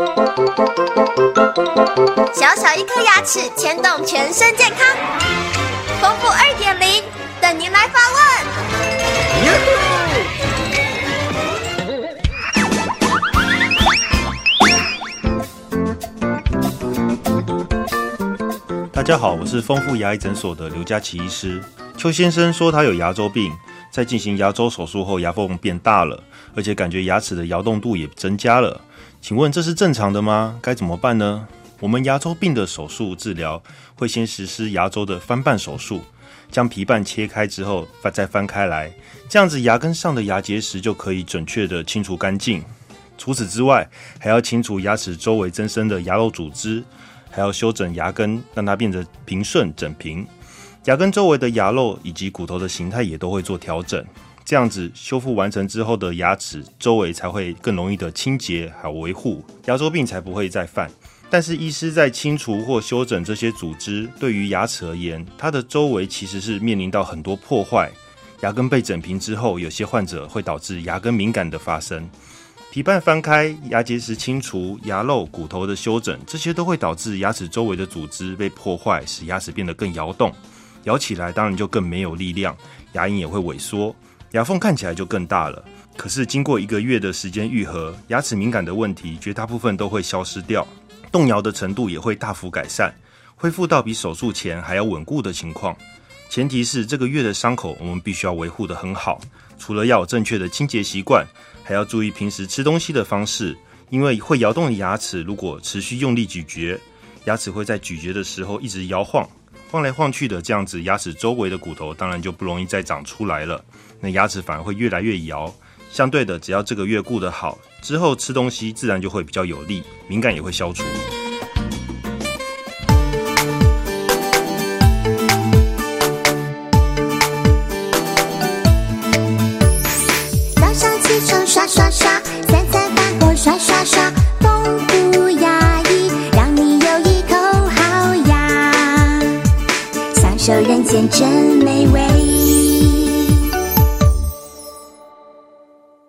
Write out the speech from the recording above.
小小一颗牙齿牵动全身健康，丰富二点零等您来发问。大家好，我是丰富牙医诊所的刘佳琪医师。邱先生说他有牙周病，在进行牙周手术后，牙缝变大了，而且感觉牙齿的摇动度也增加了。请问这是正常的吗？该怎么办呢？我们牙周病的手术治疗会先实施牙周的翻瓣手术，将皮瓣切开之后再翻开来，这样子牙根上的牙结石就可以准确的清除干净。除此之外，还要清除牙齿周围增生的牙肉组织，还要修整牙根，让它变得平顺整平。牙根周围的牙肉以及骨头的形态也都会做调整。这样子修复完成之后的牙齿周围才会更容易的清洁还维护，牙周病才不会再犯。但是医师在清除或修整这些组织，对于牙齿而言，它的周围其实是面临到很多破坏。牙根被整平之后，有些患者会导致牙根敏感的发生。皮瓣翻开，牙结石清除，牙肉骨头的修整，这些都会导致牙齿周围的组织被破坏，使牙齿变得更摇动，咬起来当然就更没有力量，牙龈也会萎缩。牙缝看起来就更大了，可是经过一个月的时间愈合，牙齿敏感的问题绝大部分都会消失掉，动摇的程度也会大幅改善，恢复到比手术前还要稳固的情况。前提是这个月的伤口我们必须要维护得很好，除了要有正确的清洁习惯，还要注意平时吃东西的方式，因为会摇动的牙齿如果持续用力咀嚼，牙齿会在咀嚼的时候一直摇晃。晃来晃去的这样子，牙齿周围的骨头当然就不容易再长出来了。那牙齿反而会越来越摇。相对的，只要这个月顾得好，之后吃东西自然就会比较有力，敏感也会消除。人间真美味。